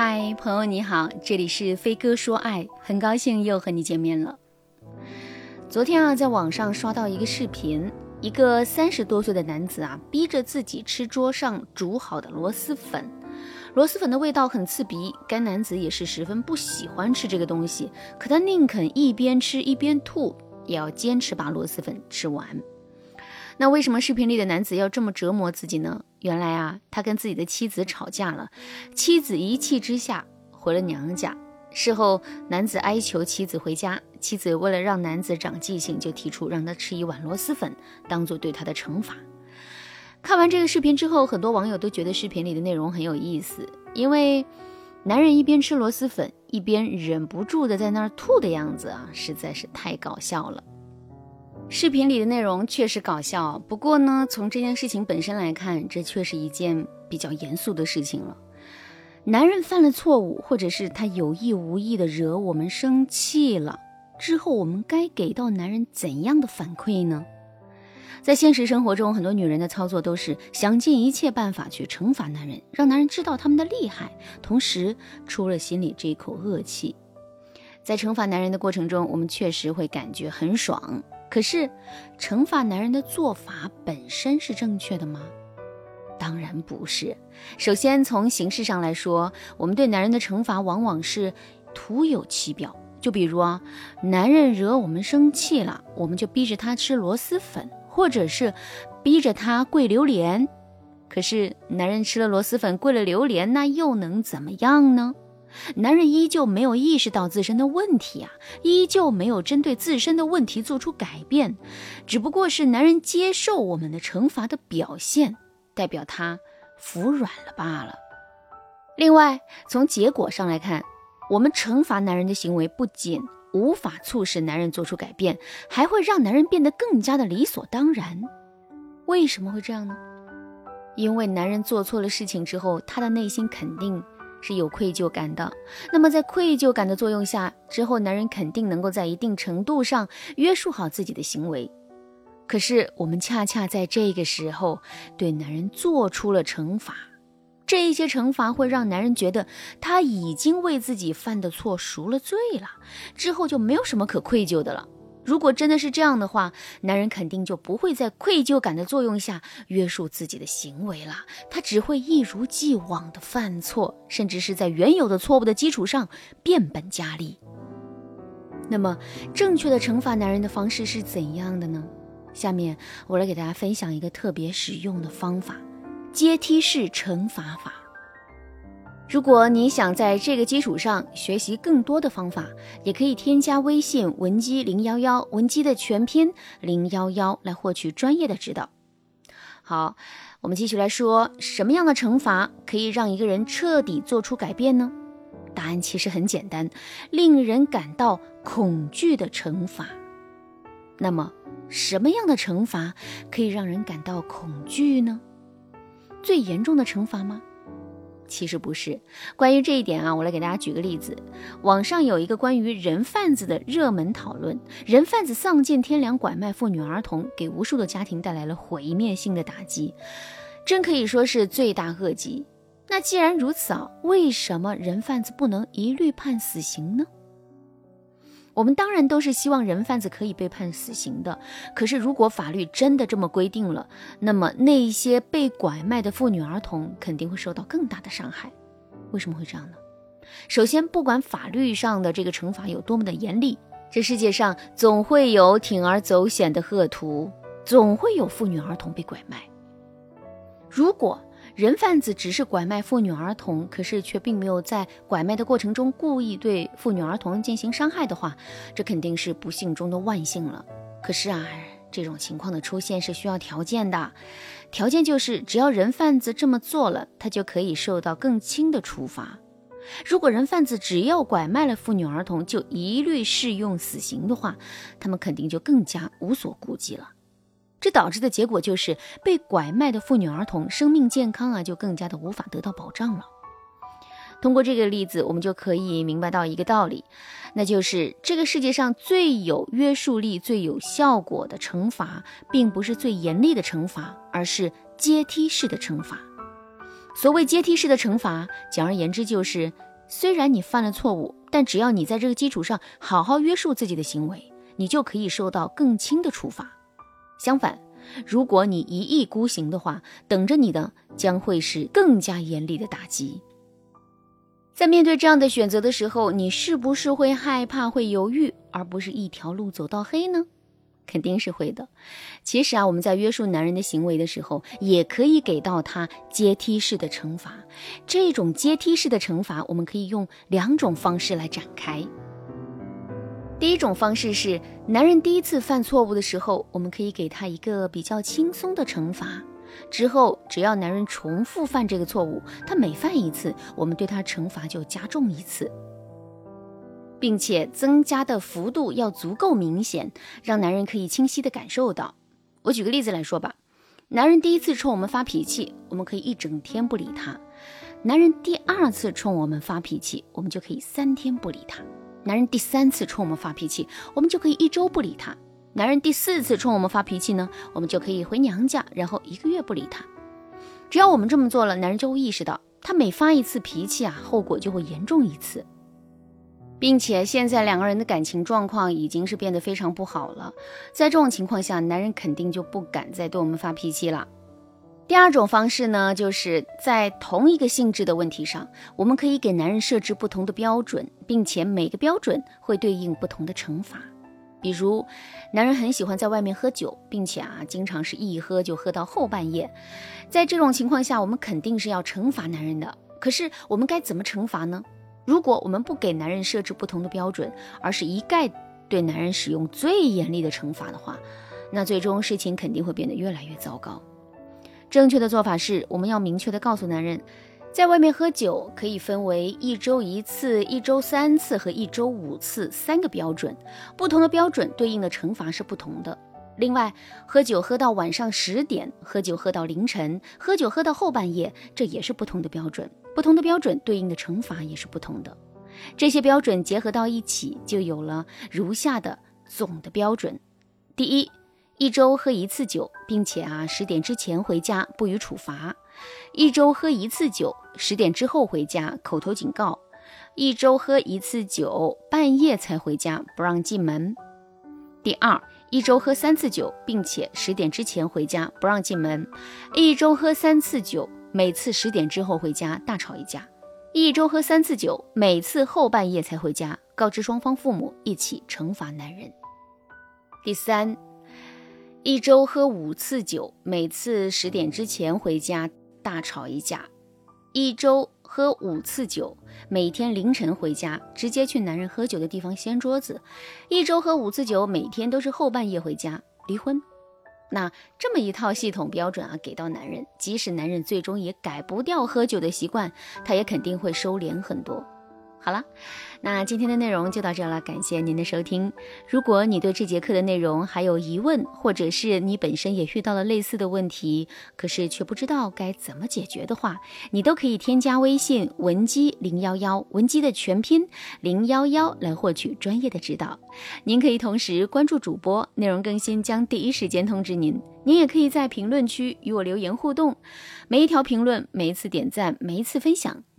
嗨，朋友你好，这里是飞哥说爱，很高兴又和你见面了。昨天啊，在网上刷到一个视频，一个三十多岁的男子啊，逼着自己吃桌上煮好的螺蛳粉。螺蛳粉的味道很刺鼻，该男子也是十分不喜欢吃这个东西，可他宁肯一边吃一边吐，也要坚持把螺蛳粉吃完。那为什么视频里的男子要这么折磨自己呢？原来啊，他跟自己的妻子吵架了，妻子一气之下回了娘家。事后，男子哀求妻子回家，妻子为了让男子长记性，就提出让他吃一碗螺蛳粉，当做对他的惩罚。看完这个视频之后，很多网友都觉得视频里的内容很有意思，因为男人一边吃螺蛳粉，一边忍不住的在那儿吐的样子啊，实在是太搞笑了。视频里的内容确实搞笑，不过呢，从这件事情本身来看，这却是一件比较严肃的事情了。男人犯了错误，或者是他有意无意的惹我们生气了之后，我们该给到男人怎样的反馈呢？在现实生活中，很多女人的操作都是想尽一切办法去惩罚男人，让男人知道他们的厉害，同时出了心里这一口恶气。在惩罚男人的过程中，我们确实会感觉很爽。可是，惩罚男人的做法本身是正确的吗？当然不是。首先，从形式上来说，我们对男人的惩罚往往是徒有其表。就比如啊，男人惹我们生气了，我们就逼着他吃螺蛳粉，或者是逼着他跪榴莲。可是，男人吃了螺蛳粉，跪了榴莲，那又能怎么样呢？男人依旧没有意识到自身的问题啊，依旧没有针对自身的问题做出改变，只不过是男人接受我们的惩罚的表现，代表他服软了罢了。另外，从结果上来看，我们惩罚男人的行为不仅无法促使男人做出改变，还会让男人变得更加的理所当然。为什么会这样呢？因为男人做错了事情之后，他的内心肯定。是有愧疚感的，那么在愧疚感的作用下，之后男人肯定能够在一定程度上约束好自己的行为。可是我们恰恰在这个时候对男人做出了惩罚，这一些惩罚会让男人觉得他已经为自己犯的错赎了罪了，之后就没有什么可愧疚的了。如果真的是这样的话，男人肯定就不会在愧疚感的作用下约束自己的行为了，他只会一如既往的犯错，甚至是在原有的错误的基础上变本加厉。那么，正确的惩罚男人的方式是怎样的呢？下面我来给大家分享一个特别实用的方法——阶梯式惩罚法。如果你想在这个基础上学习更多的方法，也可以添加微信文姬零幺幺，文姬的全拼零幺幺来获取专业的指导。好，我们继续来说，什么样的惩罚可以让一个人彻底做出改变呢？答案其实很简单，令人感到恐惧的惩罚。那么，什么样的惩罚可以让人感到恐惧呢？最严重的惩罚吗？其实不是，关于这一点啊，我来给大家举个例子。网上有一个关于人贩子的热门讨论，人贩子丧尽天良，拐卖妇女儿童，给无数的家庭带来了毁灭性的打击，真可以说是罪大恶极。那既然如此啊，为什么人贩子不能一律判死刑呢？我们当然都是希望人贩子可以被判死刑的。可是，如果法律真的这么规定了，那么那些被拐卖的妇女儿童肯定会受到更大的伤害。为什么会这样呢？首先，不管法律上的这个惩罚有多么的严厉，这世界上总会有铤而走险的恶徒，总会有妇女儿童被拐卖。如果人贩子只是拐卖妇女儿童，可是却并没有在拐卖的过程中故意对妇女儿童进行伤害的话，这肯定是不幸中的万幸了。可是啊，这种情况的出现是需要条件的，条件就是只要人贩子这么做了，他就可以受到更轻的处罚。如果人贩子只要拐卖了妇女儿童就一律适用死刑的话，他们肯定就更加无所顾忌了。这导致的结果就是，被拐卖的妇女儿童生命健康啊，就更加的无法得到保障了。通过这个例子，我们就可以明白到一个道理，那就是这个世界上最有约束力、最有效果的惩罚，并不是最严厉的惩罚，而是阶梯式的惩罚。所谓阶梯式的惩罚，简而言之就是虽然你犯了错误，但只要你在这个基础上好好约束自己的行为，你就可以受到更轻的处罚。相反，如果你一意孤行的话，等着你的将会是更加严厉的打击。在面对这样的选择的时候，你是不是会害怕、会犹豫，而不是一条路走到黑呢？肯定是会的。其实啊，我们在约束男人的行为的时候，也可以给到他阶梯式的惩罚。这种阶梯式的惩罚，我们可以用两种方式来展开。第一种方式是，男人第一次犯错误的时候，我们可以给他一个比较轻松的惩罚。之后，只要男人重复犯这个错误，他每犯一次，我们对他惩罚就加重一次。并且增加的幅度要足够明显，让男人可以清晰的感受到。我举个例子来说吧，男人第一次冲我们发脾气，我们可以一整天不理他；男人第二次冲我们发脾气，我们就可以三天不理他；男人第三次冲我们发脾气，我们就可以一周不理他；男人第四次冲我们发脾气呢，我们就可以回娘家，然后一个月不理他。只要我们这么做了，男人就会意识到，他每发一次脾气啊，后果就会严重一次。并且现在两个人的感情状况已经是变得非常不好了，在这种情况下，男人肯定就不敢再对我们发脾气了。第二种方式呢，就是在同一个性质的问题上，我们可以给男人设置不同的标准，并且每个标准会对应不同的惩罚。比如，男人很喜欢在外面喝酒，并且啊，经常是一喝就喝到后半夜，在这种情况下，我们肯定是要惩罚男人的。可是我们该怎么惩罚呢？如果我们不给男人设置不同的标准，而是一概对男人使用最严厉的惩罚的话，那最终事情肯定会变得越来越糟糕。正确的做法是，我们要明确的告诉男人，在外面喝酒可以分为一周一次、一周三次和一周五次三个标准，不同的标准对应的惩罚是不同的。另外，喝酒喝到晚上十点，喝酒喝到凌晨，喝酒喝到后半夜，这也是不同的标准。不同的标准对应的惩罚也是不同的。这些标准结合到一起，就有了如下的总的标准：第一，一周喝一次酒，并且啊十点之前回家不予处罚；一周喝一次酒，十点之后回家口头警告；一周喝一次酒，半夜才回家不让进门。第二。一周喝三次酒，并且十点之前回家不让进门；一周喝三次酒，每次十点之后回家大吵一架；一周喝三次酒，每次后半夜才回家，告知双方父母一起惩罚男人。第三，一周喝五次酒，每次十点之前回家大吵一架；一周。喝五次酒，每天凌晨回家，直接去男人喝酒的地方掀桌子；一周喝五次酒，每天都是后半夜回家，离婚。那这么一套系统标准啊，给到男人，即使男人最终也改不掉喝酒的习惯，他也肯定会收敛很多。好了，那今天的内容就到这了，感谢您的收听。如果你对这节课的内容还有疑问，或者是你本身也遇到了类似的问题，可是却不知道该怎么解决的话，你都可以添加微信文姬零幺幺，文姬的全拼零幺幺来获取专业的指导。您可以同时关注主播，内容更新将第一时间通知您。您也可以在评论区与我留言互动，每一条评论、每一次点赞、每一次分享。